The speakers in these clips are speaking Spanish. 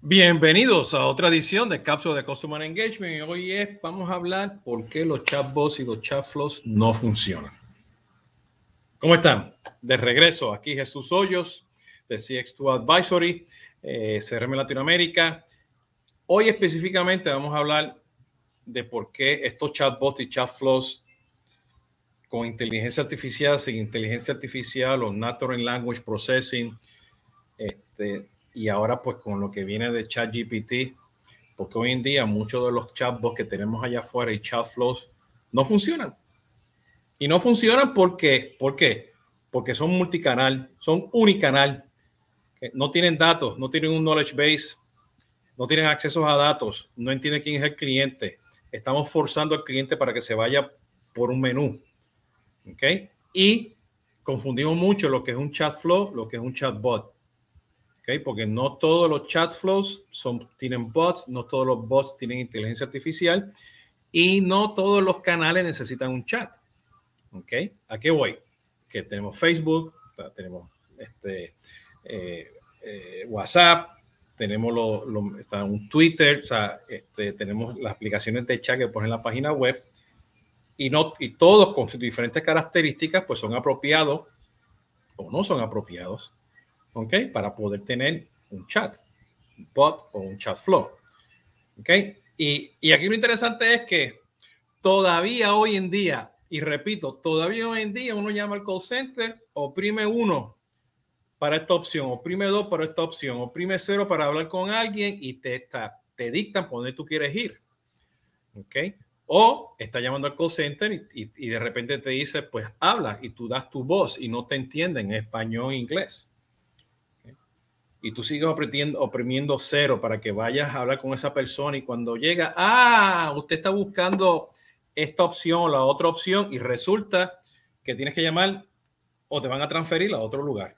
Bienvenidos a otra edición de Cápsula de Customer Engagement. Hoy es, vamos a hablar por qué los chatbots y los chatflows no funcionan. ¿Cómo están? De regreso, aquí Jesús Hoyos de CX2 Advisory, eh, CRM Latinoamérica. Hoy específicamente vamos a hablar de por qué estos chatbots y chatflows con inteligencia artificial, sin inteligencia artificial o natural language processing, este, y ahora pues con lo que viene de ChatGPT, porque hoy en día muchos de los chatbots que tenemos allá afuera y chatflows no funcionan. Y no funcionan porque, ¿por qué? Porque son multicanal, son unicanal, no tienen datos, no tienen un knowledge base, no tienen acceso a datos, no entienden quién es el cliente. Estamos forzando al cliente para que se vaya por un menú. ¿Ok? Y confundimos mucho lo que es un chat flow, lo que es un chatbot. Porque no todos los chat flows tienen bots, no todos los bots tienen inteligencia artificial y no todos los canales necesitan un chat. ¿Ok? ¿A qué voy? Que tenemos Facebook, tenemos este, eh, eh, WhatsApp, tenemos un Twitter, este, tenemos las aplicaciones de chat que ponen en la página web y todos con sus diferentes características pues son apropiados o no son apropiados ¿ok? Para poder tener un chat, un bot o un chat flow, ¿ok? Y, y aquí lo interesante es que todavía hoy en día, y repito, todavía hoy en día uno llama al call center, oprime uno para esta opción, oprime dos para esta opción, oprime cero para hablar con alguien y te, está, te dictan por dónde tú quieres ir. ¿Ok? O está llamando al call center y, y, de repente te dice, pues habla y tú das tu voz y no te entienden en español o inglés y tú sigues oprimiendo, oprimiendo cero para que vayas a hablar con esa persona y cuando llega, ah, usted está buscando esta opción, la otra opción y resulta que tienes que llamar o te van a transferir a otro lugar.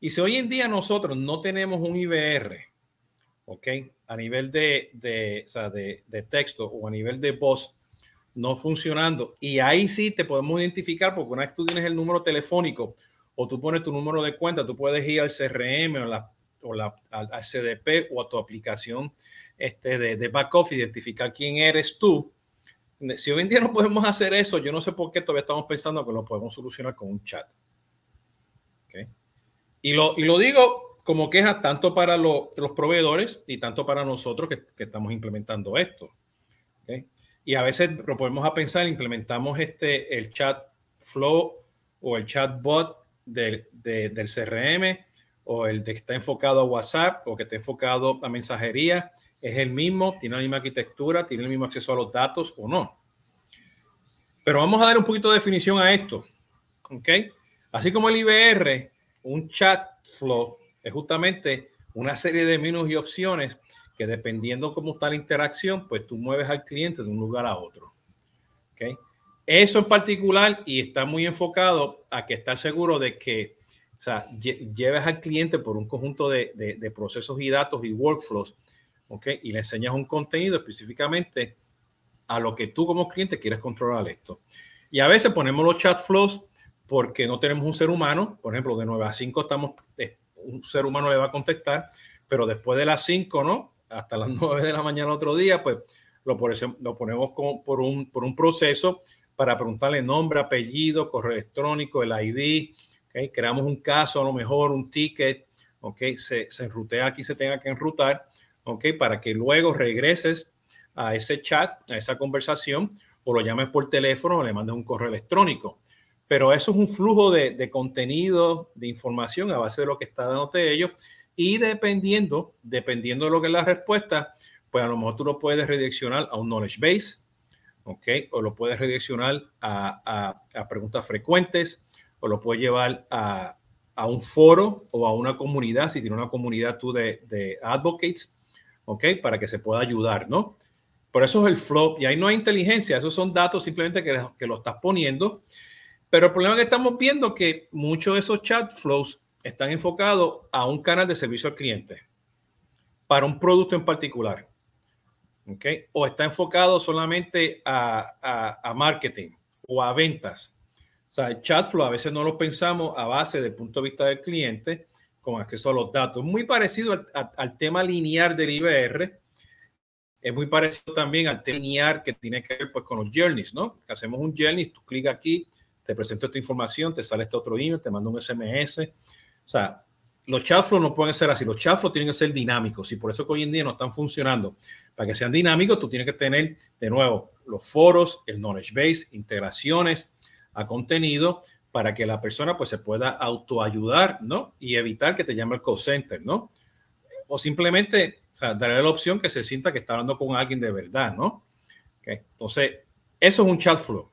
Y si hoy en día nosotros no tenemos un IBR, ¿ok? A nivel de, o sea, de texto o a nivel de voz no funcionando, y ahí sí te podemos identificar porque una vez tú tienes el número telefónico o tú pones tu número de cuenta, tú puedes ir al CRM o, la, o la, al, CDP o a tu aplicación este, de, de back office, identificar quién eres tú. Si hoy en día no podemos hacer eso, yo no sé por qué todavía estamos pensando que lo podemos solucionar con un chat. ¿Okay? Y, lo, y lo digo como queja tanto para lo, los proveedores y tanto para nosotros que, que estamos implementando esto. ¿Okay? Y a veces lo podemos a pensar, implementamos este, el chat flow o el chatbot del, de, del CRM o el de que está enfocado a WhatsApp o que está enfocado a mensajería es el mismo, tiene la misma arquitectura, tiene el mismo acceso a los datos o no. Pero vamos a dar un poquito de definición a esto. ¿Ok? Así como el IBR, un chat flow es justamente una serie de menús y opciones que dependiendo cómo está la interacción, pues tú mueves al cliente de un lugar a otro. ¿Ok? Eso en particular y está muy enfocado a que estar seguro de que o sea, lleves al cliente por un conjunto de, de, de, procesos y datos y workflows, ¿ok? Y le enseñas un contenido específicamente a lo que tú como cliente quieres controlar esto. Y a veces ponemos los chat flows porque no tenemos un ser humano, por ejemplo, de 9 a 5 estamos, eh, un ser humano le va a contestar, pero después de las 5, ¿no? Hasta las 9 de la mañana otro día, pues lo, lo ponemos con, por, un, por un proceso para preguntarle nombre, apellido, correo electrónico, el ID. ¿okay? Creamos un caso, a lo mejor un ticket, ¿okay? se, enrutea aquí, se tenga que enrutar, ¿okay? para que luego regreses a ese chat, a esa conversación, o lo llames por teléfono o le mandes un correo electrónico. Pero eso es un flujo de, de contenido, de información a base de lo que está dándote ellos. Y dependiendo, dependiendo de lo que es la respuesta, pues a lo mejor tú lo puedes redireccionar a un knowledge base, O lo puedes redireccionar a preguntas frecuentes, o lo puedes llevar a, a, un foro o a una comunidad, si tiene una comunidad tú de, de advocates, ¿ok? Para que se pueda ayudar, ¿no? Por eso es el flow, y ahí no hay inteligencia, esos son datos simplemente que, que lo estás poniendo. Pero el problema que estamos viendo es que muchos de esos chat flows están enfocados a un canal de servicio al cliente para un producto en particular. ¿Okay? O está enfocado solamente a, a, a, marketing o a ventas. O sea, el chat flow a veces no lo pensamos a base del punto de vista del cliente, con acceso a los datos. Muy parecido al, al tema lineal del IBR. Es muy parecido también al tema lineal que tiene que ver pues, con los journeys, ¿no? Hacemos un journey, tú clicas aquí, te presento esta información, te sale este otro email, te mando un SMS. O sea, los chatflows no pueden ser así. Los chatflows tienen que ser dinámicos y por eso que hoy en día no están funcionando. Para que sean dinámicos, tú tienes que tener de nuevo los foros, el knowledge base, integraciones a contenido para que la persona pues se pueda autoayudar, ¿no? Y evitar que te llame el call center, ¿no? O simplemente o darle la opción que se sienta que está hablando con alguien de verdad, ¿no? Entonces, eso es un chat flow.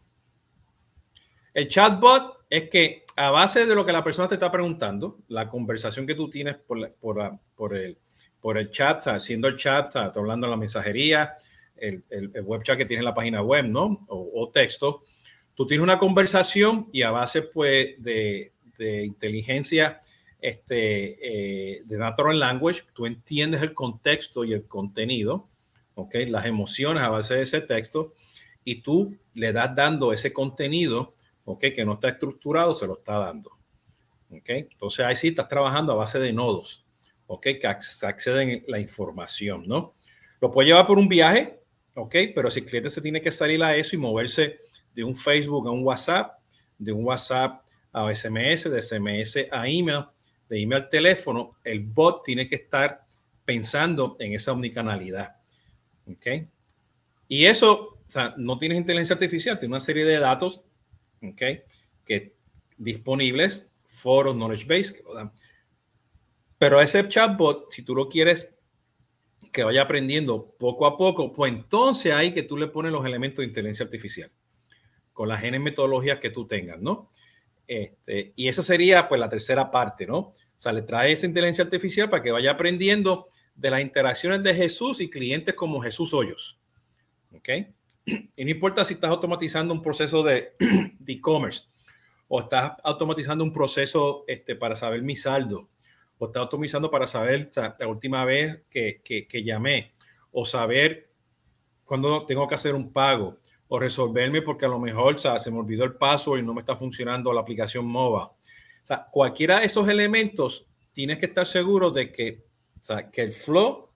El chatbot es que a base de lo que la persona te está preguntando, la conversación que tú tienes por, el, por el chat, haciendo el chat, está hablando en la mensajería, el, web chat que tiene en la página web, ¿no? O, texto. Tú tienes una conversación y a base, pues, de, de inteligencia este, eh, de natural language, tú entiendes el contexto y el contenido, ¿ok? Las emociones a base de ese texto y tú le das dando ese contenido, ¿ok? Que no está estructurado, se lo está dando, ¿ok? Entonces ahí sí estás trabajando a base de nodos. ¿ok? Que acceden la información, ¿no? Lo puede llevar por un viaje, ¿ok? Pero si el cliente se tiene que salir a eso y moverse de un Facebook a un WhatsApp, de un WhatsApp a SMS, de SMS a email, de email al teléfono, el bot tiene que estar pensando en esa omnicanalidad, ¿ok? Y eso, o sea, no tienes inteligencia artificial, tiene una serie de datos, ¿ok? Que disponibles, foros, knowledge base, pero ese chatbot, si tú lo quieres que vaya aprendiendo poco a poco, pues entonces hay que tú le pones los elementos de inteligencia artificial con las N metodologías que tú tengas, ¿no? Este, y esa sería pues la tercera parte, ¿no? O sea, le trae esa inteligencia artificial para que vaya aprendiendo de las interacciones de Jesús y clientes como Jesús Hoyos. ¿Ok? Y no importa si estás automatizando un proceso de e-commerce o estás automatizando un proceso este, para saber mi saldo o está optimizando para saber la última vez que, que, llamé, o saber cuándo tengo que hacer un pago, o resolverme porque a lo mejor se me olvidó el paso y no me está funcionando la aplicación MOBA. O sea, cualquiera de esos elementos, tienes que estar seguro de que, que el flow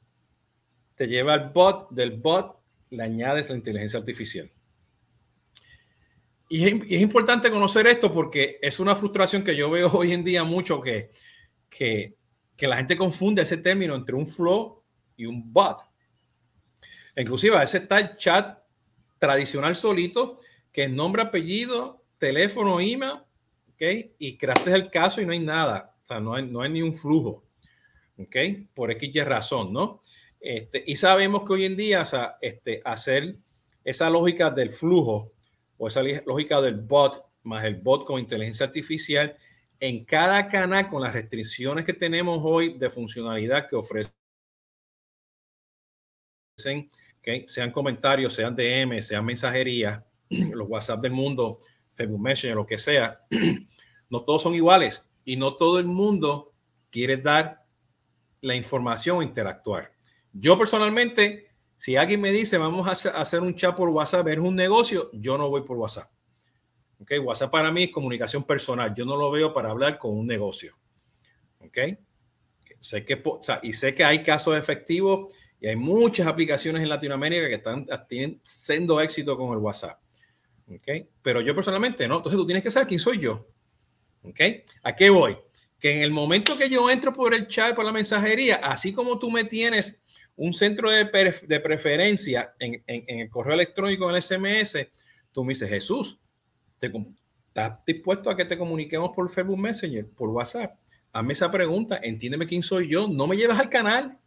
te lleva al bot, del bot le añades la inteligencia artificial. Y es, importante conocer esto porque es una frustración que yo veo hoy en día mucho que que, la gente confunde ese término entre un flow y un bot. Inclusive a veces está el chat tradicional solito, que es nombre, apellido, teléfono, email, ¿ok? Y creaste el caso y no hay nada, o sea, no hay, no hay ni un flujo, ¿ok? Por X razón, ¿no? Este, y sabemos que hoy en día, este, hacer esa lógica del flujo o esa lógica del bot más el bot con inteligencia artificial en cada canal con las restricciones que tenemos hoy de funcionalidad que ofrecen, sean comentarios, sean DM, sean mensajería, los WhatsApp del mundo, Facebook Messenger, lo que sea, no todos son iguales y no todo el mundo quiere dar la información o interactuar. Yo personalmente, si alguien me dice vamos a hacer un chat por WhatsApp, ver un negocio, yo no voy por WhatsApp. Okay, WhatsApp para mí es comunicación personal. Yo no lo veo para hablar con un negocio. Okay. Sé que, y sé que hay casos efectivos y hay muchas aplicaciones en Latinoamérica que están tienen, siendo éxito con el WhatsApp. Okay. Pero yo personalmente no. Entonces tú tienes que saber quién soy yo. Okay. ¿A qué voy? Que en el momento que yo entro por el chat, por la mensajería, así como tú me tienes un centro de, de preferencia en, en, el correo electrónico, en el SMS, tú me dices, Jesús, ¿estás dispuesto a que te comuniquemos por Facebook Messenger, por WhatsApp? Hazme esa pregunta, entiéndeme quién soy yo, no me llevas al canal.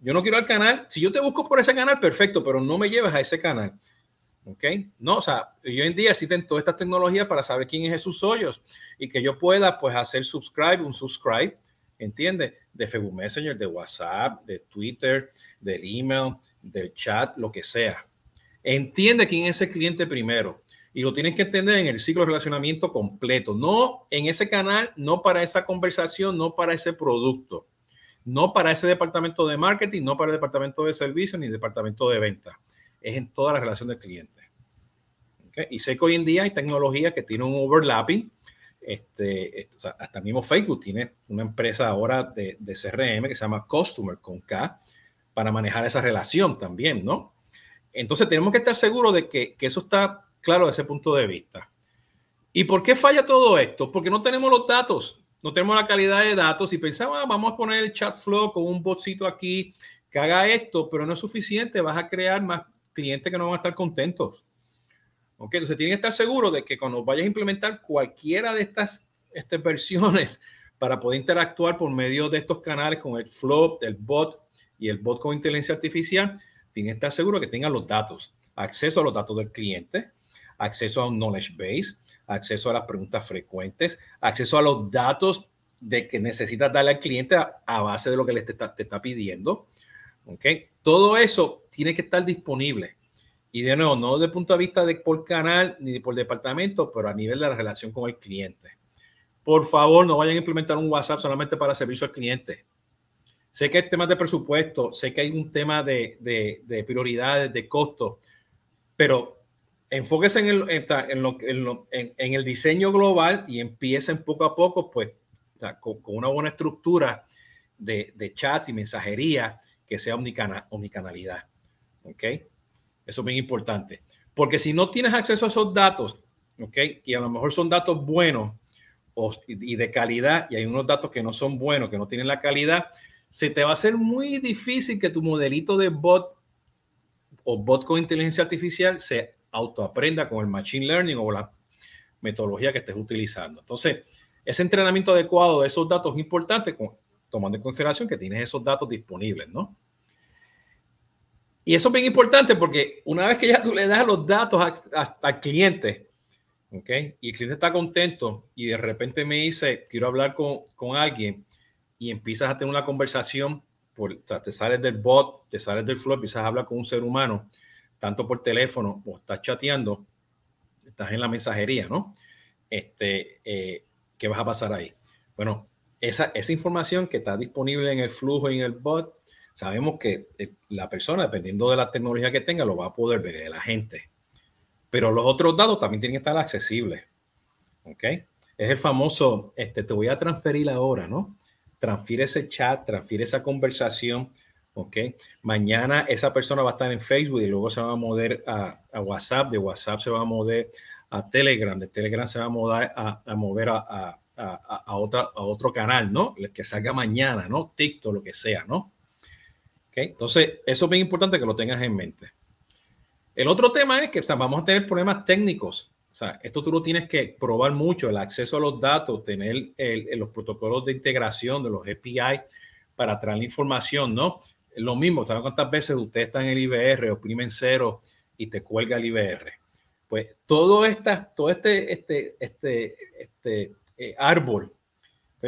Yo no quiero al canal. Si yo te busco por ese canal, perfecto, pero no me llevas a ese canal. ¿Ok? No, o sea, hoy en día existen todas estas tecnologías para saber quién es Jesús Hoyos y que yo pueda, pues, hacer subscribe, un subscribe, ¿entiendes? De Facebook Messenger, de WhatsApp, de Twitter, del email, del chat, lo que sea. Entiende quién es ese cliente primero y lo tienes que entender en el ciclo de relacionamiento completo, no en ese canal, no para esa conversación, no para ese producto, no para ese departamento de marketing, no para el departamento de servicio ni departamento de venta. Es en toda la relación del cliente. Y sé que hoy en día hay tecnologías que tienen un overlapping Este, hasta mismo Facebook tiene una empresa ahora de, de, CRM que se llama Customer con K para manejar esa relación también, ¿no? Entonces tenemos que estar seguros de que, que eso está claro desde ese punto de vista. ¿Y por qué falla todo esto? Porque no tenemos los datos, no tenemos la calidad de datos y pensamos, ah, vamos a poner el chat flow con un botcito aquí que haga esto, pero no es suficiente, vas a crear más clientes que no van a estar contentos. ¿Ok? Entonces tienen que estar seguros de que cuando vayas a implementar cualquiera de estas, estas versiones para poder interactuar por medio de estos canales con el Flow, el bot y el bot con inteligencia artificial, tienen que estar seguros que tengan los datos, acceso a los datos del cliente, acceso a un knowledge base, acceso a las preguntas frecuentes, acceso a los datos de que necesitas darle al cliente a, base de lo que le te está, pidiendo. ¿ok? Todo eso tiene que estar disponible. Y de nuevo, no desde el punto de vista de por canal ni por departamento, pero a nivel de la relación con el cliente. Por favor, no vayan a implementar un WhatsApp solamente para servicio al cliente. Sé que hay temas de presupuesto, sé que hay un tema de, de, de prioridades, de costo, pero enfóquese en el, en, lo, en, en, el diseño global y empiecen poco a poco, pues, con, con, una buena estructura de, chats y mensajería que sea omnicanalidad. ¿Ok? Eso es bien importante. Porque si no tienes acceso a esos datos, ¿ok? Y a lo mejor son datos buenos o, y de calidad, y hay unos datos que no son buenos, que no tienen la calidad, se te va a hacer muy difícil que tu modelito de bot o bot con inteligencia artificial se autoaprenda con el machine learning o la metodología que estés utilizando. Entonces, ese entrenamiento adecuado de esos datos es importante, tomando en consideración que tienes esos datos disponibles, ¿no? Y eso es bien importante porque una vez que ya tú le das los datos al cliente, ¿ok? Y el cliente está contento y de repente me dice, quiero hablar con, con alguien y empiezas a tener una conversación, por, o sea, te sales del bot, te sales del flow, empiezas a hablar con un ser humano, tanto por teléfono o estás chateando, estás en la mensajería, ¿no? Este, eh, ¿Qué vas a pasar ahí? Bueno, esa, esa información que está disponible en el flujo y en el bot sabemos que eh, la persona, dependiendo de la tecnología que tenga, lo va a poder ver, la gente. Pero los otros datos también tienen que estar accesibles. ¿Ok? Es el famoso, este, te voy a transferir ahora, ¿no? Transfiere ese chat, transfiere esa conversación. ¿Ok? Mañana esa persona va a estar en Facebook y luego se va a mover a, WhatsApp, de WhatsApp se va a mover a Telegram, de Telegram se va a, mover a, a mover a, a, otra, a otro canal, ¿no? El que salga mañana, ¿no? TikTok, lo que sea, ¿no? Entonces, eso es bien importante que lo tengas en mente. El otro tema es que vamos a tener problemas técnicos. O sea, esto tú lo tienes que probar mucho, el acceso a los datos, tener los protocolos de integración de los API para traer la información, ¿no? Lo mismo, ¿saben cuántas veces usted está en el IBR, oprimen cero y te cuelga el IBR? Pues todo, esta, todo este, este, este, este eh, árbol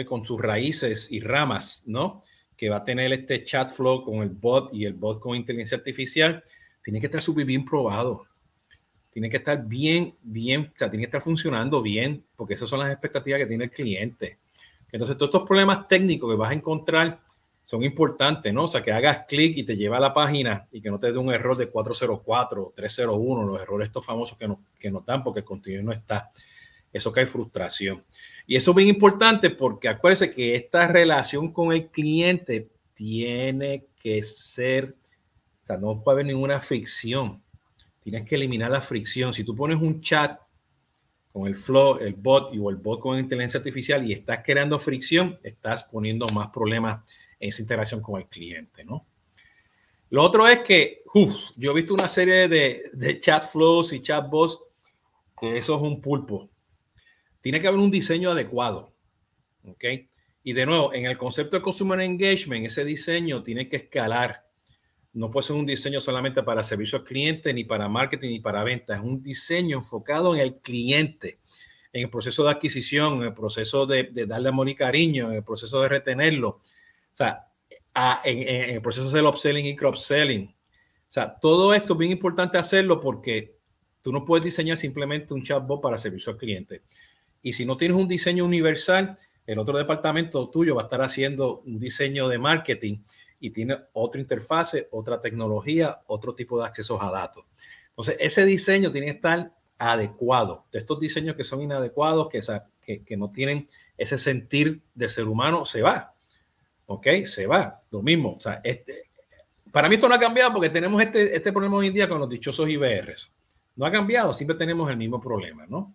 con sus raíces y ramas, ¿no? Que va a tener este chat flow con el bot y el bot con inteligencia artificial, tiene que estar súper bien probado. Tiene que estar bien, bien, o sea, tiene que estar funcionando bien, porque esas son las expectativas que tiene el cliente. Entonces, todos estos problemas técnicos que vas a encontrar son importantes, ¿no? O sea, que hagas clic y te lleva a la página y que no te dé un error de 404, 301, los errores estos famosos que, no, que nos dan porque el contenido no está. Eso cae frustración. Y eso es bien importante porque acuérdense que esta relación con el cliente tiene que ser, o sea, no puede haber ninguna fricción. Tienes que eliminar la fricción. Si tú pones un chat con el flow, el bot y o el bot con inteligencia artificial y estás creando fricción, estás poniendo más problemas en esa interacción con el cliente, ¿no? Lo otro es que, uf, yo he visto una serie de, de chat flows y chat bots que eso es un pulpo. Tiene que haber un diseño adecuado. ¿Ok? Y de nuevo, en el concepto de Consumer Engagement, ese diseño tiene que escalar. No puede ser un diseño solamente para servicio al cliente, ni para marketing, ni para venta. Es un diseño enfocado en el cliente, en el proceso de adquisición, en el proceso de, darle amor y cariño, en el proceso de retenerlo. O sea, en, el proceso del upselling y cross-selling. O sea, todo esto es bien importante hacerlo porque tú no puedes diseñar simplemente un chatbot para servicio al cliente. Y si no tienes un diseño universal, el otro departamento tuyo va a estar haciendo un diseño de marketing y tiene otra interfase, otra tecnología, otro tipo de accesos a datos. Entonces, ese diseño tiene que estar adecuado. De estos diseños que son inadecuados, que, que, que no tienen ese sentir del ser humano, se va. ¿Ok? Se va. Lo mismo. O sea, este, para mí esto no ha cambiado porque tenemos este, este problema hoy en día con los dichosos IBRs. No ha cambiado, siempre tenemos el mismo problema, ¿no?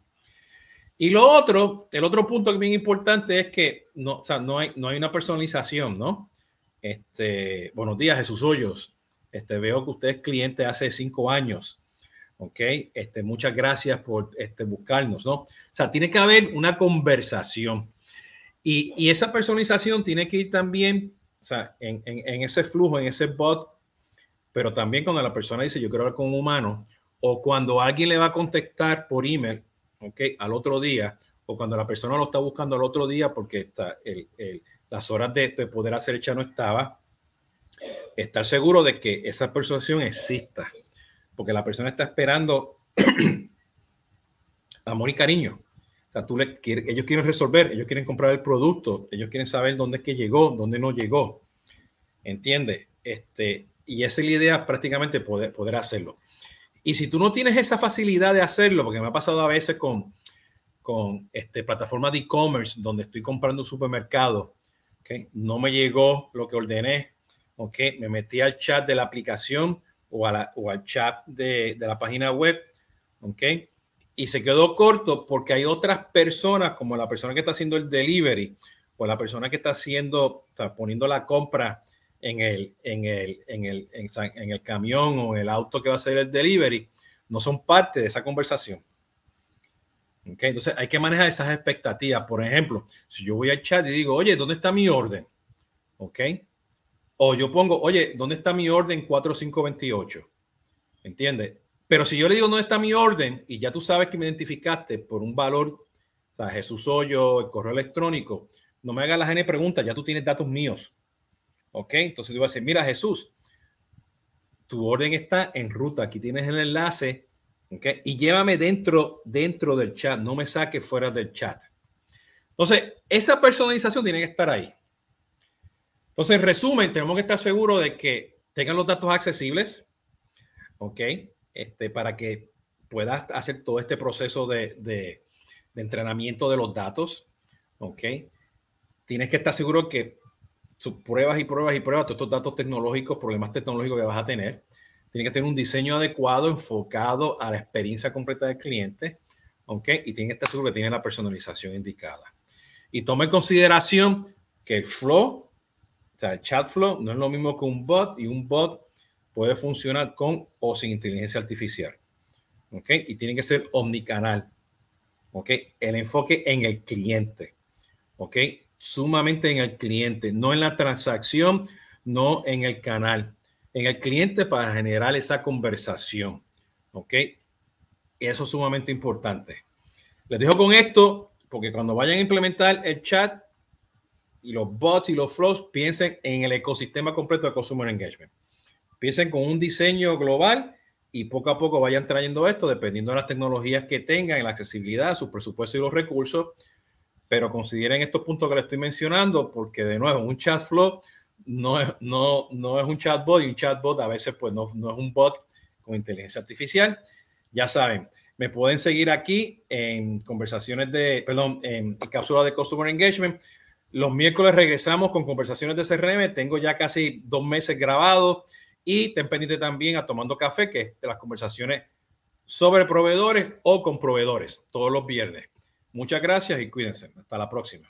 Y lo otro, el otro punto que bien importante es que no, o sea, no, hay, no hay una personalización, ¿no? Este, buenos días, Jesús Hoyos. Este, veo que usted es cliente hace cinco años. ¿ok? Este, muchas gracias por este, buscarnos, ¿no? O sea, tiene que haber una conversación. Y, y esa personalización tiene que ir también, o sea, en, en, en, ese flujo, en ese bot, pero también cuando la persona dice, yo quiero hablar con un humano, o cuando alguien le va a contestar por email, ¿ok? Al otro día, o cuando la persona lo está buscando al otro día porque está el, el, las horas de, de, poder hacer hecha no estaba, estar seguro de que esa persuasión exista, porque la persona está esperando amor y cariño. O sea, tú le, ellos quieren resolver, ellos quieren comprar el producto, ellos quieren saber dónde es que llegó, dónde no llegó. ¿Entiendes? Este, y esa es la idea prácticamente poder, poder hacerlo. Y si tú no tienes esa facilidad de hacerlo, porque me ha pasado a veces con, con este, plataformas de e-commerce donde estoy comprando un supermercado, no me llegó lo que ordené, ¿okay? me metí al chat de la aplicación o, o al chat de, de, la página web, ¿okay? y se quedó corto porque hay otras personas, como la persona que está haciendo el delivery o la persona que está haciendo, está poniendo la compra en el, en el, en el, en, en el camión o el auto que va a hacer el delivery, no son parte de esa conversación. Okay, entonces hay que manejar esas expectativas. Por ejemplo, si yo voy al chat y digo, oye, ¿dónde está mi orden? ¿Ok? O yo pongo, oye, ¿dónde está mi orden 4528? ¿Entiendes? Pero si yo le digo, ¿dónde está mi orden? Y ya tú sabes que me identificaste por un valor, o sea, Jesús Hoyo, el correo electrónico, no me hagas la N pregunta, ya tú tienes datos míos. ¿Ok? Entonces tú vas a decir, mira Jesús, tu orden está en ruta, aquí tienes el enlace, ¿ok? Y llévame dentro, dentro del chat, no me saques fuera del chat. Entonces, esa personalización tiene que estar ahí. Entonces, en resumen, tenemos que estar seguros de que tengan los datos accesibles, ¿ok? Este, para que puedas hacer todo este proceso de, de, de entrenamiento de los datos, ¿ok? Tienes que estar seguro que pruebas y pruebas y pruebas, todos estos datos tecnológicos, problemas tecnológicos que vas a tener. Tiene que tener un diseño adecuado, enfocado a la experiencia completa del cliente, ¿ok? Y tiene que estar seguro que tiene la personalización indicada. Y tome en consideración que el flow, o sea, el chat flow, no es lo mismo que un bot y un bot puede funcionar con o sin inteligencia artificial, ¿ok? Y tiene que ser omnicanal, ¿ok? El enfoque en el cliente, ¿ok? Sumamente en el cliente, no en la transacción, no en el canal, en el cliente para generar esa conversación. ¿Ok? Eso es sumamente importante. Les dejo con esto porque cuando vayan a implementar el chat y los bots y los flows, piensen en el ecosistema completo de Consumer Engagement. Piensen con un diseño global y poco a poco vayan trayendo esto dependiendo de las tecnologías que tengan, la accesibilidad, su presupuesto y los recursos pero consideren estos puntos que les estoy mencionando porque de nuevo un chat flow no es, un chatbot y un chatbot a veces pues no, no es un bot con inteligencia artificial. Ya saben, me pueden seguir aquí en conversaciones de, perdón, en cápsula de Customer Engagement. Los miércoles regresamos con conversaciones de CRM. Tengo ya casi dos meses grabados y ten pendiente también a Tomando Café, que es de las conversaciones sobre proveedores o con proveedores todos los viernes. Muchas gracias y cuídense. Hasta la próxima.